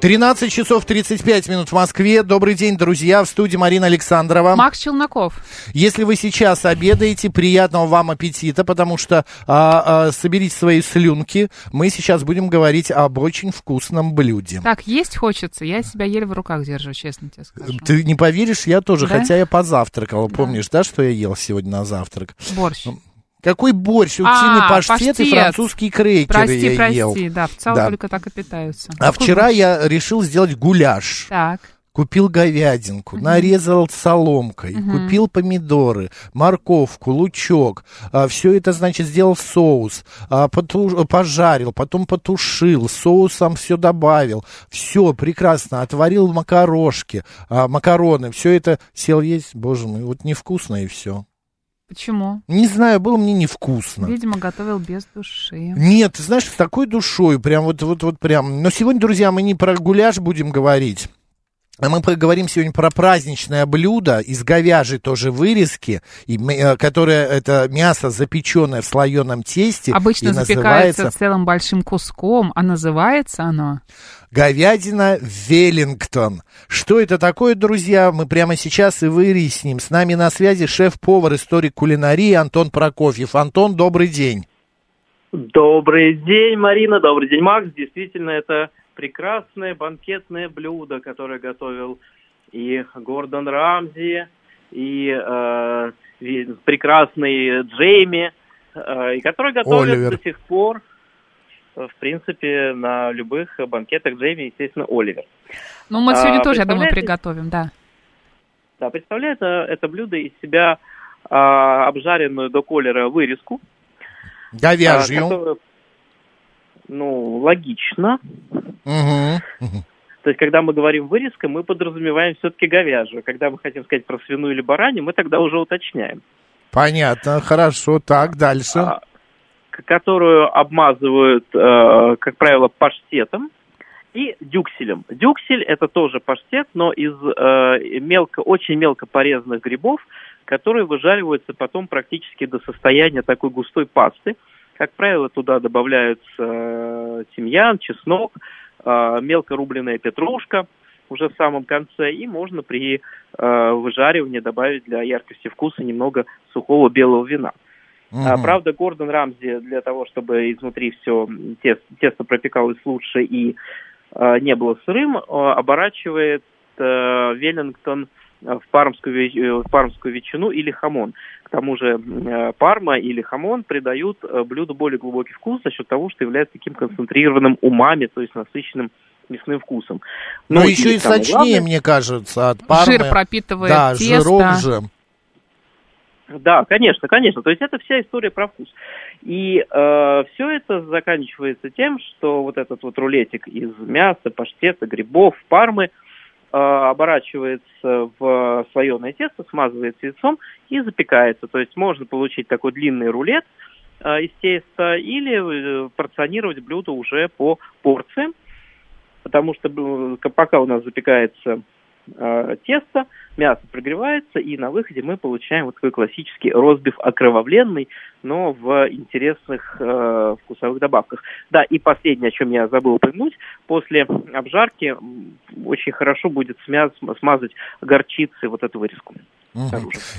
13 часов 35 минут в Москве. Добрый день, друзья. В студии Марина Александрова. Макс Челноков. Если вы сейчас обедаете, приятного вам аппетита, потому что а, а, соберите свои слюнки. Мы сейчас будем говорить об очень вкусном блюде. Так, есть хочется. Я себя еле в руках держу, честно тебе скажу. Ты не поверишь, я тоже, Да? хотя я позавтракал. Помнишь, да, что я ел сегодня на завтрак? Борщ. Какой борщ? А, Утиный паштет, и паштет. французские крекеры Прости, я прости, ел. да, в целом Да. только так и питаются. А Какой вчера борщ? я решил сделать гуляш. Так, Купил говядинку, нарезал соломкой, купил помидоры, морковку, лучок. все это, значит, сделал соус, а, поту- пожарил, потом потушил, соусом все добавил. Все прекрасно, отварил макарошки, а, макароны. Все это сел есть, боже мой, вот невкусно и все. Почему? Не знаю, было мне невкусно. Видимо, готовил без души. Нет, ты знаешь, с такой душой, прям вот, вот, вот прям. Но сегодня, друзья, мы не про гуляш будем говорить. А мы поговорим сегодня про праздничное блюдо из говяжьей тоже вырезки, и, э, которое это мясо запеченное в слоеном тесте. Обычно и запекается называется целым большим куском, а называется оно... говядина Веллингтон. Что это такое, друзья, мы прямо сейчас и выясним. С нами на связи шеф-повар, историк кулинарии Антон Прокофьев. Антон, добрый день. Добрый день, Марина, добрый день, Макс. Действительно, это прекрасное банкетное блюдо, которое готовил и Гордон Рамзи, и э, ви- прекрасный Джейми, э, и который готовят Оливер. до сих пор, э, в принципе, на любых банкетах Джейми, естественно, Оливер. Ну, мы сегодня А, тоже, я думаю, приготовим, да. Да, представляет это блюдо из себя а, обжаренную до колера вырезку, а, Говяжью. которую, ну, логично. То есть, когда мы говорим вырезка, мы подразумеваем все-таки говяжью. Когда мы хотим сказать про свиную или баранью, мы тогда уже уточняем. Понятно, хорошо. Так, дальше. А, которую обмазывают, э, как правило, паштетом и дюкселем. Дюксель это тоже паштет, но из э, мелко, очень мелко порезанных грибов, которые выжариваются потом практически до состояния такой густой пасты. Как правило, туда добавляются э, тимьян, чеснок, э, мелко рубленная петрушка уже в самом конце, и можно при э, выжаривании добавить для яркости вкуса немного сухого белого вина. А, Мгм. правда, Гордон Рамзи для того, чтобы изнутри все тесто, тесто пропекалось лучше и э, не было сырым, э, оборачивает э, Веллингтон э, в пармскую, э, в пармскую ветчину или хамон. К тому же э, парма или хамон придают э, блюду более глубокий вкус за счет того, что является таким концентрированным умами, то есть насыщенным мясным вкусом. Но Ну, еще и сочнее, главное- мне кажется, от пармы. Жир пропитывает Да, тесто. жирок же. Да, конечно, конечно. То есть это вся история про вкус. И все это заканчивается тем, что вот этот вот рулетик из мяса, паштета, грибов, пармы э, оборачивается в слоеное тесто, смазывается яйцом и запекается. То есть можно получить такой длинный рулет э, из теста или э, порционировать блюдо уже по порциям, потому что э, пока у нас запекается э, тесто, мясо прогревается, и на выходе мы получаем вот такой классический розбив окровавленный, но в интересных э, вкусовых добавках. Да, и последнее, о чем я забыл упомянуть, после обжарки очень хорошо будет смя- смазать горчицей вот эту вырезку.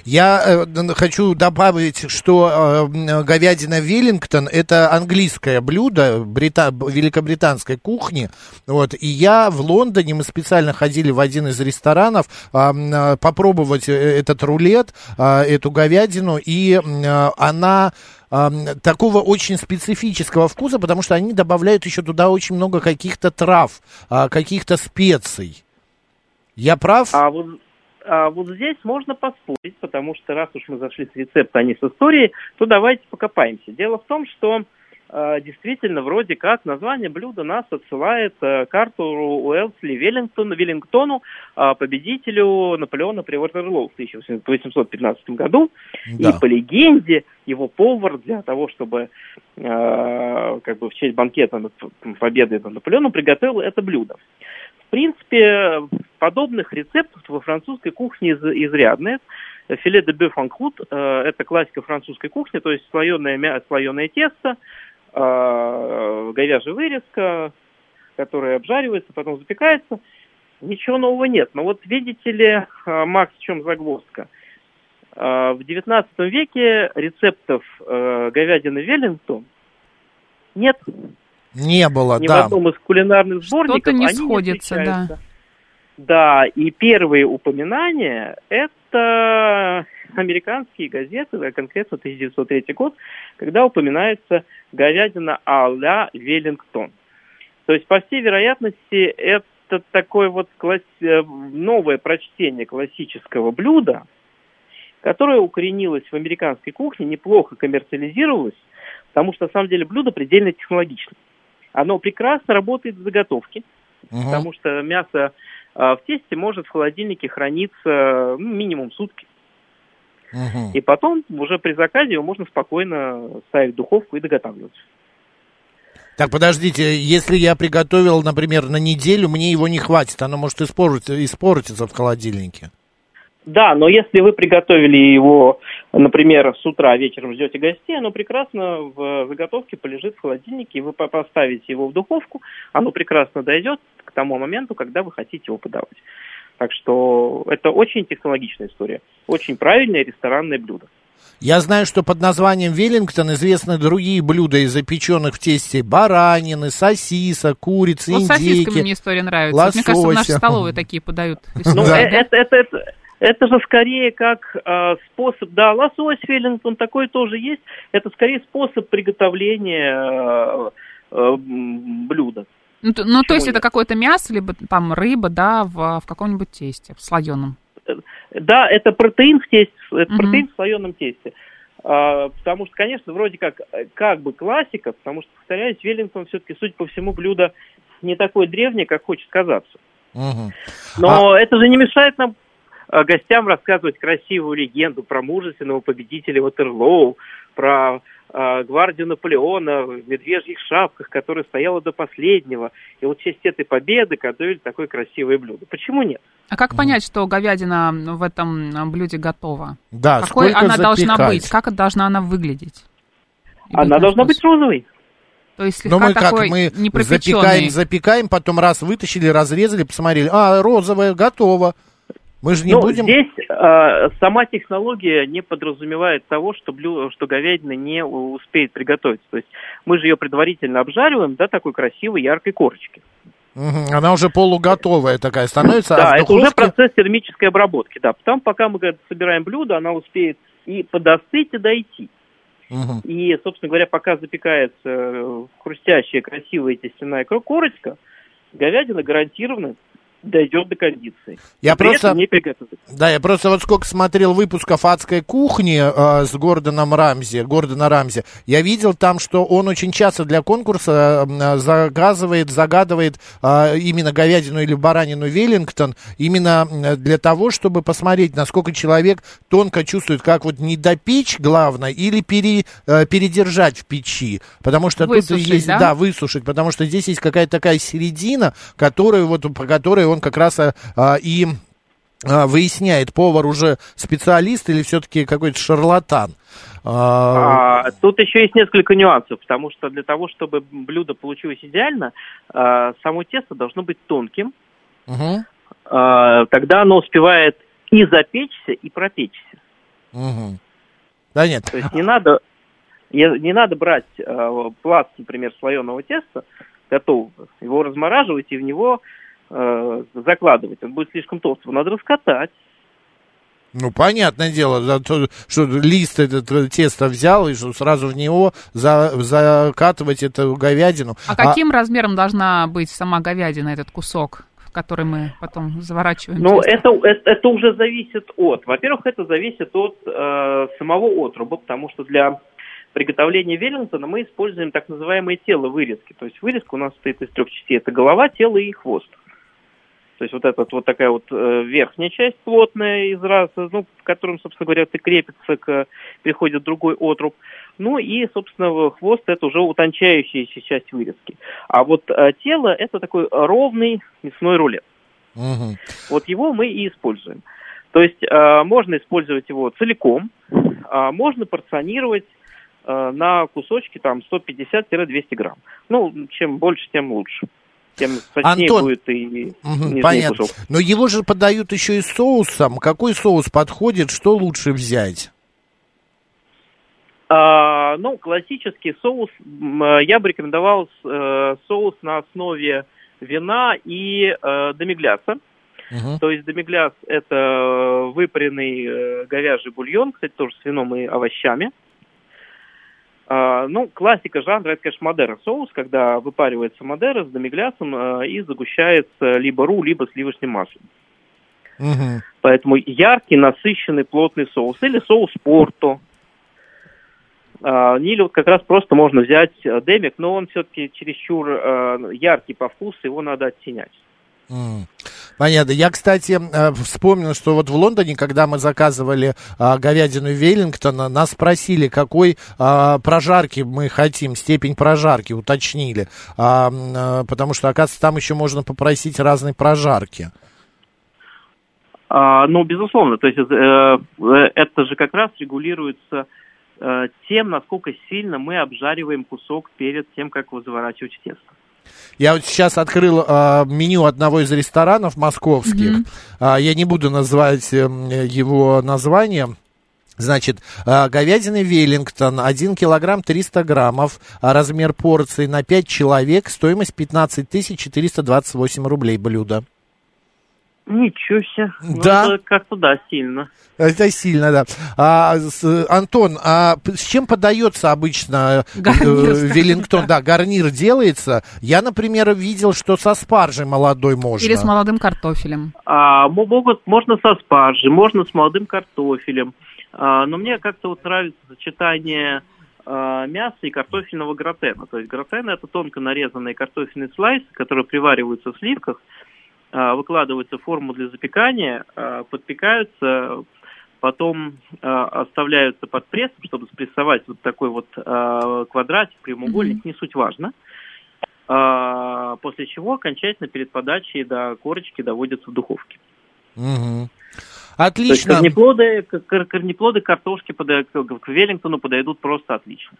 Я э, хочу добавить, что э, говядина Веллингтон это английское блюдо брита- великобританской кухни. Вот, и я в Лондоне, мы специально ходили в один из ресторанов э, попробовать э, этот рулет, а, эту говядину, и э, она такого очень специфического вкуса, потому что они добавляют еще туда очень много каких-то трав, а, каких-то специй. Я прав? А вот, а вот здесь можно поспорить, потому что раз уж мы зашли с рецепта, а не с истории, то давайте покопаемся. Дело в том, что э, действительно вроде как название блюда нас отсылает э, к Артуру Уэлсли Веллингтону, Веллингтону, э, победителю Наполеона при Ватерлоу в 1815 году. Да. И по легенде его повар для того, чтобы э, как бы в честь банкета над победы над Наполеоном приготовил это блюдо. Принципе, подобных рецептов во французской кухне из- изрядно. Филе де бёв анклут – это классика французской кухни, то есть слоеное, мя- слоеное тесто, э, говяжья вырезка, которая обжаривается, потом запекается. Ничего нового нет. Но вот видите ли, э, Макс, в чем загвоздка? Э, В XIX веке рецептов э, говядины Веллингтон нет. Не было, Ни в да. одном из кулинарных сборников Что-то не они сходится, да. встречаются. Да, и первые упоминания – это американские газеты, а конкретно 1903 год, когда упоминается говядина а-ля Веллингтон. То есть, по всей вероятности, это такое вот класс- э, новое прочтение классического блюда, которое укоренилось в американской кухне, неплохо коммерциализировалось, потому что, на самом деле, блюдо предельно технологично. Оно прекрасно работает в заготовке, Мгм. потому что мясо а, в тесте может в холодильнике храниться ну, минимум сутки. Мгм. И потом уже при заказе его можно спокойно ставить в духовку и доготавливать. Так, подождите, если я приготовил, например, на неделю, мне его не хватит, оно может испортиться, испортиться в холодильнике. Да, но если вы приготовили его, например, с утра, вечером ждете гостей, оно прекрасно в заготовке полежит в холодильнике, и вы по- поставите его в духовку, оно прекрасно дойдет к тому моменту, когда вы хотите его подавать. Так что это очень технологичная история, очень правильное ресторанное блюдо. Я знаю, что под названием Веллингтон известны другие блюда из запеченных в тесте баранины, сосисок, курицы, Вот с сосисками индейки. мне история нравится. Вот Мне кажется, в нашей лосося. столовой такие подают. Ну, э- это, это, это, это же скорее как э, способ, да, лосось Веллингтон такой тоже есть. Это скорее способ приготовления э, э, блюда. Ну, то- ну, то есть это какое-то мясо, либо там рыба, да, в, в каком-нибудь тесте, в слоеном. Да, это протеин в тесте, это Мгм. протеин в слоеном тесте. А, потому что, конечно, вроде как, э, как бы классика, потому что, повторяюсь, Веллингтон все-таки, судя по всему, блюдо не такое древнее, как хочет казаться. Мгм. Но это же не мешает нам э, гостям рассказывать красивую легенду про мужественного победителя Ватерлоу, про э, гвардию Наполеона в медвежьих шапках, которая стояла до последнего. И вот в честь этой победы готовили такое красивое блюдо. Почему нет? А как понять, что говядина в этом а, блюде готова? Да, Какой сколько она должна запекать? быть? Как должна она выглядеть? И Она должна вкус? быть розовой. То есть Ну слегка мы как, такой мы непропеченный. запекаем, запекаем, потом раз вытащили, разрезали, посмотрели, а, розовое, готово. Мы же не ну, будем... здесь э, сама технология не подразумевает того, что, блю... что говядина не успеет приготовиться. То есть мы же ее предварительно обжариваем до такой красивой яркой корочки. Она уже полуготовая такая становится. Да, а в это уже духовке- процесс термической обработки. Да, потом, пока мы говорит, собираем блюдо, она успеет и подостыть, и дойти. Мгм. И, собственно говоря, пока запекается хрустящая, красивая тестяная корочка, говядина гарантированно дойдет до кондиции. Я просто... не. Да, я просто вот сколько смотрел выпусков «Адской кухни» э, с Гордоном Рамзи, Гордона Рамзи, я видел там, что он очень часто для конкурса э, заказывает, загадывает э, именно говядину или баранину Веллингтон, именно для того, чтобы посмотреть, насколько человек тонко чувствует, как вот не допечь, главное, или пере, э, передержать в печи, потому что Высушить, тут есть, да? да, высушить, потому что здесь есть какая-то такая середина, которую вот, по которой он как раз а, а, и а, выясняет, повар уже специалист или все-таки какой-то шарлатан. А, А, тут еще есть несколько нюансов, потому что для того, чтобы блюдо получилось идеально, а, само тесто должно быть тонким, а, тогда оно успевает и запечься, и пропечься. мгм. Да нет. То есть не надо, не, надо брать э, пласт, например, слоеного теста, готового, его размораживать и в него э, закладывать. Он будет слишком толстый. Его надо раскатать. Ну, понятное дело, да, то, что лист этот э, тесто взял и что сразу в него за, закатывать эту говядину. А каким размером должна быть сама говядина, этот кусок, который мы потом заворачиваем? Ну, тесто? это, это, это уже зависит от. Во-первых, это зависит от э, самого отруба, потому что для приготовления Веллингтона мы используем так называемое тело вырезки. То есть вырезка у нас состоит из трех частей. Это голова, тело и хвост. То есть вот эта вот такая вот э, верхняя часть плотная из раз, ну, в котором, собственно говоря, и крепится, к, приходит другой отруб. Ну и, собственно, хвост это уже утончающаяся часть вырезки. А вот э, тело это такой ровный мясной рулет. Мгм. Вот его мы и используем. То есть э, можно использовать его целиком, а можно порционировать э, на кусочки там 150-200 грамм. Ну, чем больше, тем лучше. Тем сочнее Антон, будет и нижний понятно. кусок. Но его же подают еще и соусом. Какой соус подходит? Что лучше взять? А, ну, классический соус, э, я бы рекомендовал э, соус на основе вина и э, демигляса. Мгм. То есть демигляс – это э, выпаренный говяжий бульон, кстати, тоже с вином и овощами. А, ну, классика жанра – это, конечно, Мадера соус, когда выпаривается Мадера с демиглясом э, и загущается либо ру, либо сливочным маслом. Мгм. Поэтому яркий, насыщенный, плотный соус. Или соус порто. А, Или вот как раз просто можно взять э, демик, но он все-таки чересчур э, яркий по вкусу, его надо оттенять. М. Понятно. Я, кстати, э, вспомнил, что вот в Лондоне, когда мы заказывали а, говядину Веллингтона, нас спросили, какой а, прожарки мы хотим, степень прожарки, уточнили. А, а, потому что, оказывается, там еще можно попросить разной прожарки. Ну, безусловно, то есть э, э, это же как раз регулируется э, тем, насколько сильно мы обжариваем кусок перед тем, как его заворачивать в тесто. Я вот сейчас открыл а, меню одного из ресторанов московских. А, я не буду называть эм, его название. Значит, а, говядина Веллингтон, 1 килограмм 300 граммов, размер порции на 5 человек, стоимость 15 428 рублей блюдо. Ничего себе. Ну, Да. это как-то да, сильно. Это сильно, да. А, с- Антон, а с чем подается обычно э, Гарнир, э, Веллингтон? так. Да, гарнир делается. Я, например, видел, что со спаржей молодой можно. Или с молодым картофелем. А, мо- могут, можно со спаржей, можно с молодым картофелем. А, но мне как-то вот нравится сочетание а, мяса и картофельного гратена. То есть гратен это тонко нарезанные картофельные слайсы, которые привариваются в сливках, а, выкладываются в форму для запекания, а, подпекаются, потом а, оставляются под прессом, чтобы спрессовать вот такой вот квадратик, прямоугольник, не суть важно. После чего окончательно перед подачей до корочки доводятся в духовке. Мгм. То есть Отлично. корнеплоды, корнеплоды картошки пода- к Веллингтону подойдут просто отлично.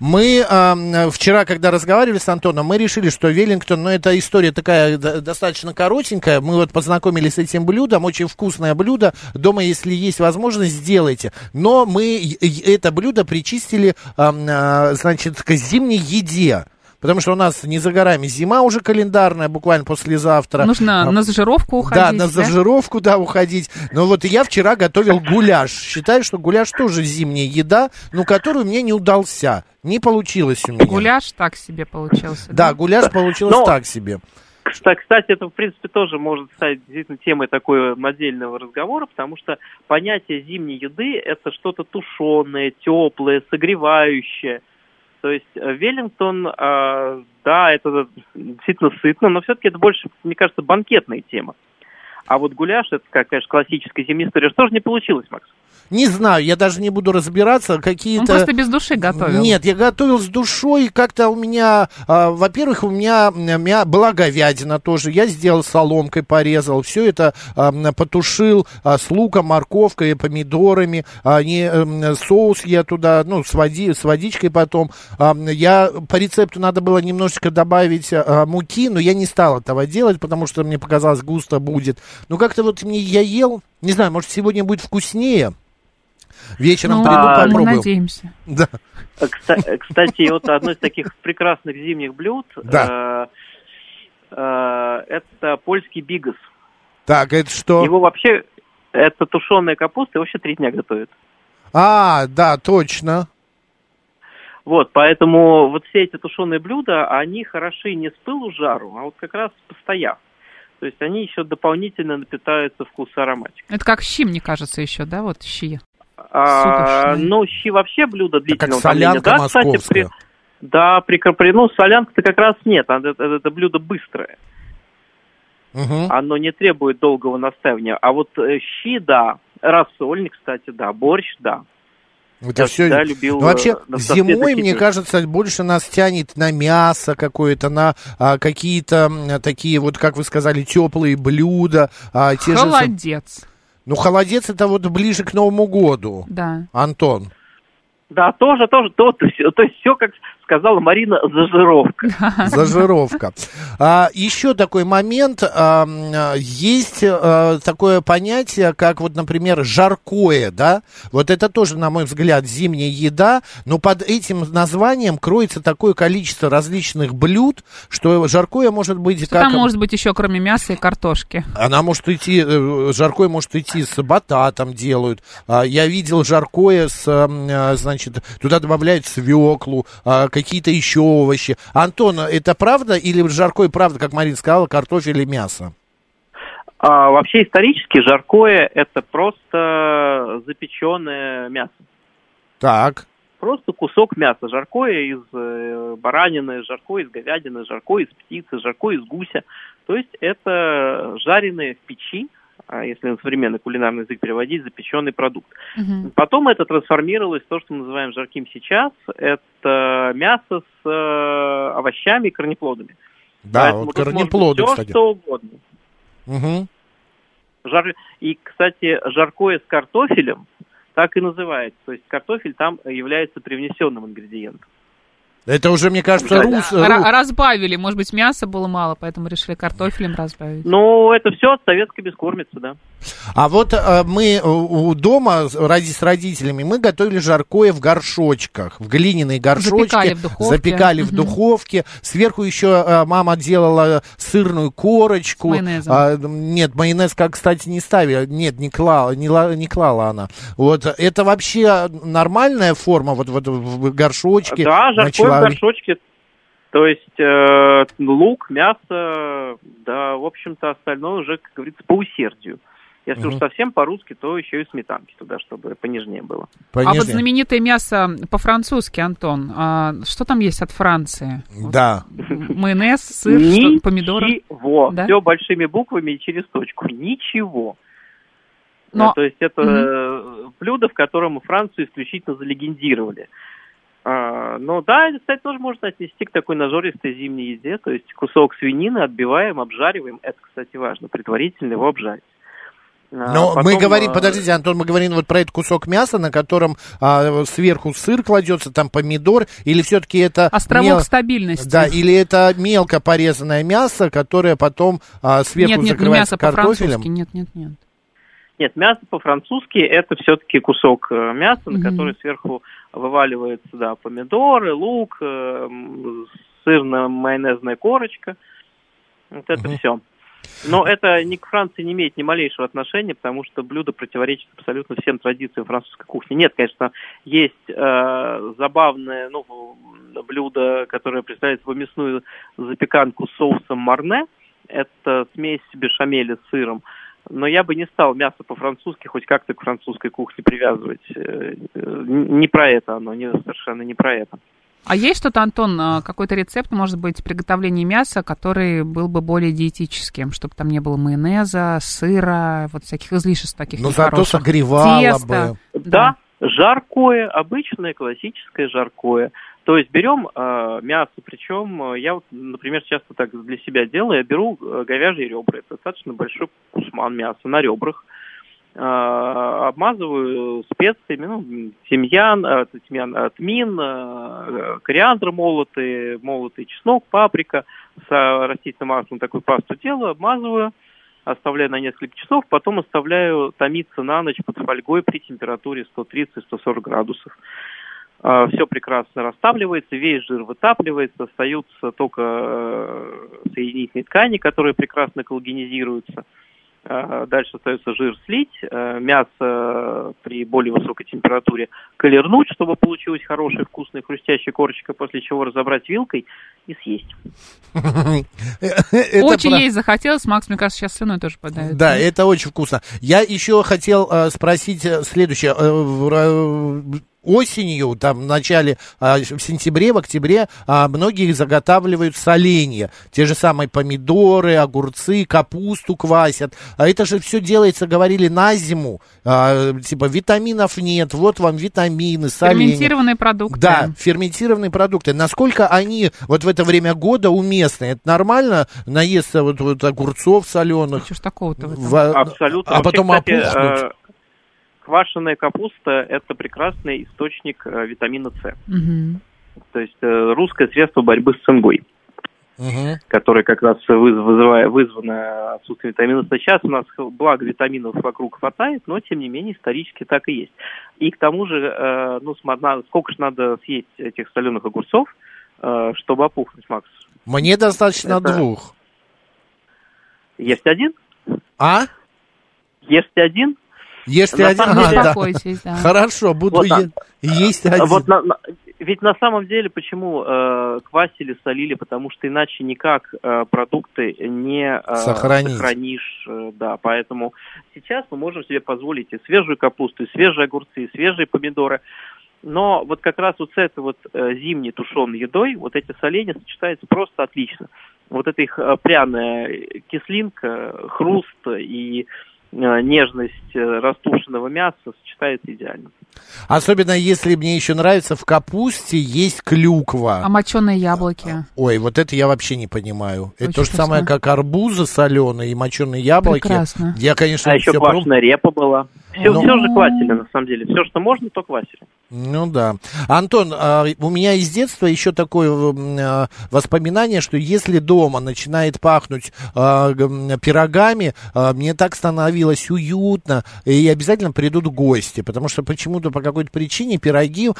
Мы м, вчера, когда разговаривали с Антоном, мы решили, что Веллингтон, ну, это история такая достаточно коротенькая. Мы вот познакомились с этим блюдом, очень вкусное блюдо. Дома, если есть возможность, сделайте. Но мы это блюдо причистили, а, значит, к зимней еде. Потому что у нас не за горами зима уже календарная, буквально послезавтра. Нужно А, на зажировку уходить. да, на зажировку, да, уходить. Но вот я вчера готовил гуляш. Считаю, что гуляш тоже зимняя еда, но которую мне не удался. Не получилось у меня. Гуляш так себе получился. Да, гуляш получилось Но- так себе. Кста- Кстати, это, в принципе, тоже может стать действительно темой такой отдельного разговора, потому что понятие зимней еды – это что-то тушеное, теплое, согревающее. То есть э, Веллингтон, а, да, это действительно сытно, но все-таки это больше, мне кажется, банкетная тема. А вот гуляш, это, конечно, классическая зимняя история, что же не получилось, Макс? Не знаю, я даже не буду разбираться, Он какие-то... просто без души готовил. Нет, я готовил с душой, как-то у меня, а, во-первых, у меня, у меня была говядина тоже, я сделал соломкой, порезал, все это а, потушил а, с луком, морковкой, помидорами, а, не, м, соус я туда, ну, с, води, с водичкой потом. А, я, по рецепту надо было немножечко добавить а, муки, но я не стал этого делать, потому что мне показалось, густо будет. Ну, как-то вот мне я ел, не знаю, может, сегодня будет вкуснее. Вечером Ну, приду, а, мы попробую. надеемся. Да. Э, кста- э, Кстати, вот одно из таких прекрасных зимних блюд Да. э, э, это польский бигас. Так, это что? Его вообще, это тушеная капуста, его вообще три дня готовят. А, да, точно. Вот, поэтому вот все эти тушеные блюда, они хороши не с пылу жару, а вот как раз постояв. То есть они еще дополнительно напитаются вкус ароматик. Это как щи, мне кажется, еще, да, вот щи. А, ну, щи вообще блюдо длительного как солянка. Да, кстати, московская. при, да, при, при, ну, солянка-то как раз нет, а это, это блюдо быстрое. Мгм. Оно не требует долгого настаивания. А вот э, щи, да, рассольник, кстати, да, борщ, да. Это Я все... всегда любил, Ну, вообще, э, зимой, мне кажется, больше нас тянет на мясо какое-то, на а, какие-то такие, вот как вы сказали, теплые блюда. а, те же Холодец. Ну, холодец это вот ближе к Новому году, Да. Антон. Да, тоже, тоже, то, то, то есть все, как сказала Марина, зажировка. Зажировка. А, еще такой момент. а, есть а, такое понятие, как вот, например, жаркое, да? Вот это тоже, на мой взгляд, зимняя еда, но под этим названием кроется такое количество различных блюд, что жаркое может быть Что как... там может быть еще, кроме мяса и картошки? Она может идти, э, жаркое может идти с бататом делают. А, Я видел жаркое с, а, значит, туда добавляют свеклу, а, какие-то еще овощи. Антон, это правда или жаркое правда, как Марина сказала, картофель и мясо? А вообще исторически жаркое это просто запеченное мясо. Так. Просто кусок мяса. Жаркое из э, баранины, жаркое из говядины, жаркое из птицы, жаркое из гуся. То есть это жареные в печи, если на современный кулинарный язык переводить, запеченный продукт. Мгм. Потом это трансформировалось в то, что мы называем жарким сейчас. Это мясо с э, овощами и корнеплодами. Да, Поэтому вот корнеплоды, всё, кстати. что угодно. Мгм. Жар... И, кстати, жаркое с картофелем так и называется. То есть картофель там является привнесенным ингредиентом. Это уже, мне кажется, рус... Ра- ру- разбавили, может быть, мяса было мало, поэтому решили картофелем разбавить. Ну, это все от советской бескормицы, да. А вот э, мы э, у дома с родителями мы готовили жаркое в горшочках, в глиняные горшочки. Запекали в духовке. Запекали в духовке. Сверху еще э, мама делала сырную корочку. С майонезом. А, нет, майонез, как, кстати, не ставила. Нет, не клала, не, ла- не клала она. Вот это вообще нормальная форма вот, вот в горшочке. Да, жаркое в горшочке. То есть э, лук, мясо, да, в общем-то, остальное уже, как говорится, по усердию. Если уж Мгм. совсем по-русски, то еще и сметанки туда, чтобы понежнее было. А вот знаменитое мясо по-французски, Антон, а что там есть от Франции? Вот Да. м- Майонез, сыр, что, помидоры? Ничего. Да? Все большими буквами и через точку. Ничего. Но- Э, То есть это э, блюдо, в котором Францию исключительно залегендировали. А, но да, это, кстати, тоже можно отнести к такой нажористой зимней еде. То есть кусок свинины отбиваем, обжариваем. Это, кстати, важно. Предварительно его обжарить. А, Но мы потом, говорим, а, подождите, Антон, мы говорим вот про этот кусок мяса, на котором а, сверху сыр кладется, там помидор, или все-таки это Островок мел- стабильности. Да, или это мелко порезанное мясо, которое потом а, сверху нет, нет, не закрывается мясо картофелем. нет, нет, нет. Нет, мясо по-французски это все-таки кусок э, мяса, Мгм. на который сверху вываливается, да, помидоры, лук, э, сырно-майонезная корочка. Вот это Мгм. все. Но это ни к Франции не имеет ни малейшего отношения, потому что блюдо противоречит абсолютно всем традициям французской кухни. Нет, конечно, есть э, забавное ну, блюдо, которое представляет собой мясную запеканку с соусом марне. Это смесь бешамеля с сыром. Но я бы не стал мясо по-французски хоть как-то к французской кухне привязывать. Э, э, Не про это оно, не, совершенно не про это. А есть что-то, Антон, а, какой-то рецепт, может быть, приготовления мяса, который был бы более диетическим, чтобы там не было майонеза, сыра, вот всяких излишеств таких Ну, зато согревало Теста. бы. Да, жаркое, обычное классическое жаркое. То есть берем э, мясо, причем э, я, вот, например, часто так для себя делаю, я беру э, говяжьи ребра, это достаточно большой кусман мяса на ребрах, э, обмазываю специями, ну, тимьян, э, тимьян, э, тмин, кориандр молотый, молотый чеснок, паприка, с растительным маслом такую пасту делаю, обмазываю, оставляю на несколько часов, потом оставляю томиться на ночь под фольгой при температуре 130-140 градусов. Все прекрасно растапливается, весь жир вытапливается, остаются только э, соединительные ткани, которые прекрасно коллагенизируются. Э, Дальше остается жир слить, э, мясо при более высокой температуре колернуть, чтобы получилась хорошая вкусная хрустящая корочка, после чего разобрать вилкой и съесть. Очень ей захотелось, Макс, мне кажется, сейчас слюной тоже подавит. Да, это очень вкусно. Я еще хотел э, спросить следующее. Осенью, там в начале, а, в сентябре, в октябре а, многие заготавливают соленья. Те же самые помидоры, огурцы, капусту квасят. А это же все делается, говорили, на зиму. А, типа витаминов нет, вот вам витамины, соленья. Ферментированные продукты. Да, ферментированные продукты. Насколько они вот в это время года уместны? Это нормально наесться вот, вот огурцов соленых? Что ж такого-то в Абсолютно. А Вообще, потом кстати, опухнуть? Квашеная капуста – это прекрасный источник э, витамина С. Мгм. То есть э, русское средство борьбы с цингой, Мгм. которое как раз выз- вызывая, вызвано отсутствием витамина С. Сейчас у нас, благо, витаминов вокруг хватает, но, тем не менее, исторически так и есть. И к тому же, э, ну, сколько же надо съесть этих соленых огурцов, э, чтобы опухнуть, Макс? Мне достаточно Это- двух. Есть один? А? Есть один? Ешьте На один. самом А, деле- да. Да. Хорошо, буду Вот е- есть один. Вот на- на- ведь на самом деле почему э, квасили, солили, потому что иначе никак э, продукты не э, Сохранить. сохранишь, э, да, поэтому сейчас мы можем себе позволить и свежую капусту, и свежие огурцы, и свежие помидоры, но вот как раз вот с этой вот э, зимней тушеной едой вот эти соленья сочетаются просто отлично. Вот эта их э, пряная кислинка, хруст и э, нежность э, растушенного мяса сочетается идеально. Особенно если мне еще нравится в капусте есть А клюква. моченые яблоки? Ой, вот это я вообще не понимаю. это Очень то же самое, как арбузы соленые и моченые яблоки. Прекрасно. Я, конечно, А еще все проб- квашеная репа была. Все, Ну. все же квасили, на самом деле. Все, что можно, то квасили. Ну да. Антон, а, у меня из детства еще такое м, а, воспоминание, что если дома начинает пахнуть а, г- м, пирогами, а, мне так становилось уютно, и обязательно придут гости, потому что почему-то по какой-то причине пироги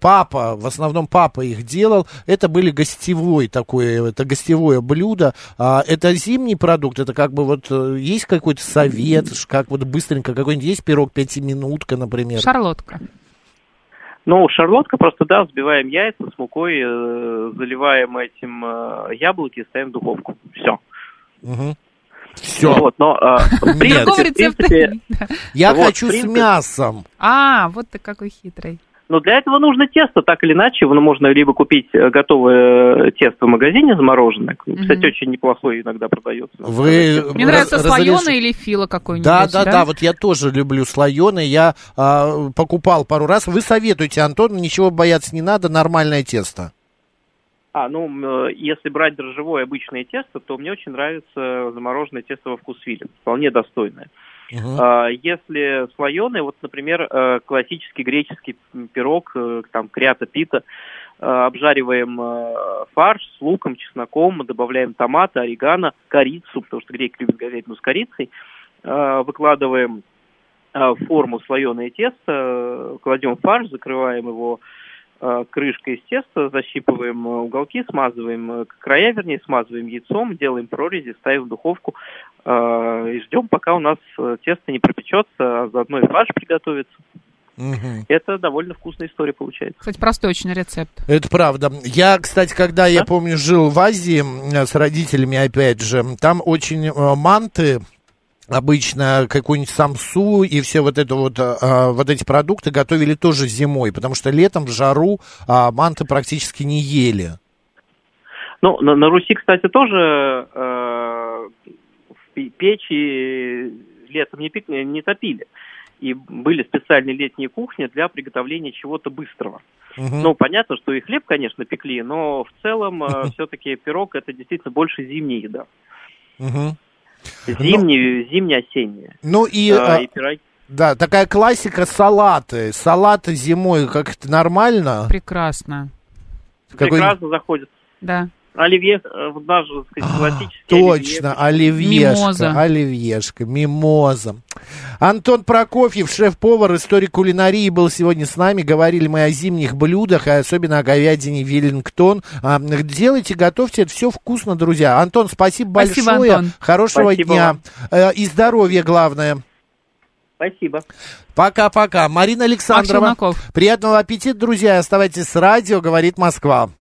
папа, в основном папа их делал, это были гостевой такое, это гостевое блюдо, это зимний продукт, это как бы вот э, есть какой-то совет, как вот быстренько какой-нибудь есть пирог пятиминутка, например. Шарлотка. Ну, шарлотка просто, да, взбиваем яйца с мукой, э, заливаем этим э, яблоки и ставим в духовку. Все. Все. Вот, но э, в принципе, в рецепта принципе. Я Вот, хочу в с принципе. мясом. А, вот ты какой хитрый. Но для этого нужно тесто, так или иначе. Его можно либо купить э, готовое тесто в магазине замороженное. Кстати, Мгм. очень неплохое иногда продается. Вы- Мне Раз- нравится разрежь- слоеное или фило какое-нибудь. Да, да, да, вот я тоже люблю слоеное. Я а, покупал пару раз. Вы советуете, Антон, ничего бояться не надо, нормальное тесто. А, ну, э, если брать дрожжевое обычное тесто, то мне очень нравится замороженное тесто во вкусвиле. Вполне достойное. А, Если слоеный, вот, например, э, классический греческий пирог, э, там, крята пита, э, обжариваем фарш с луком, чесноком, добавляем томаты, орегано, корицу, потому что греки любят говядину с корицей, выкладываем форму слоеное тесто, кладем фарш, закрываем его крышкой из теста, защипываем э, уголки, смазываем э, края, вернее, смазываем яйцом, делаем прорези, ставим в духовку э, и ждем, пока у нас э, тесто не пропечется, а заодно и фарш приготовится. Мгм. Это довольно вкусная история получается. Кстати, простой очень рецепт. Это правда. Я, кстати, когда, я Да? помню, жил в Азии с родителями, опять же, там очень э, манты, обычно какой-нибудь самсу и все вот это вот, э, э, вот эти продукты готовили тоже зимой, потому что летом в жару а, манты практически не ели. Ну, на, на Руси, кстати, тоже э, печи летом не, пек- не топили. И были специальные летние кухни для приготовления чего-то быстрого. Мгм. Ну, понятно, что и хлеб, конечно, пекли, но в целом все-таки пирог это действительно больше зимняя еда. Мгм. Зимняя, зимне-осенняя. Ну и, А, а, и пироги. да, такая классика салаты. Салаты зимой как это нормально? Прекрасно. Какой- прекрасно заходит. Да. Оливье, э, вот наш, так сказать, классический Точно, оливье. оливьешка, Мимоза. оливьешка, мимоза. Антон Прокофьев, шеф-повар, историк кулинарии, был сегодня с нами. Говорили мы о зимних блюдах, и особенно о говядине Веллингтон. А, делайте, готовьте, это все вкусно, друзья. Антон, спасибо, Спасибо, большое. Антон. Хорошего Спасибо дня. вам. Э, И здоровья, главное. Спасибо. Пока-пока. Марина Александрова. Приятного аппетита, друзья. Оставайтесь с радио, говорит Москва.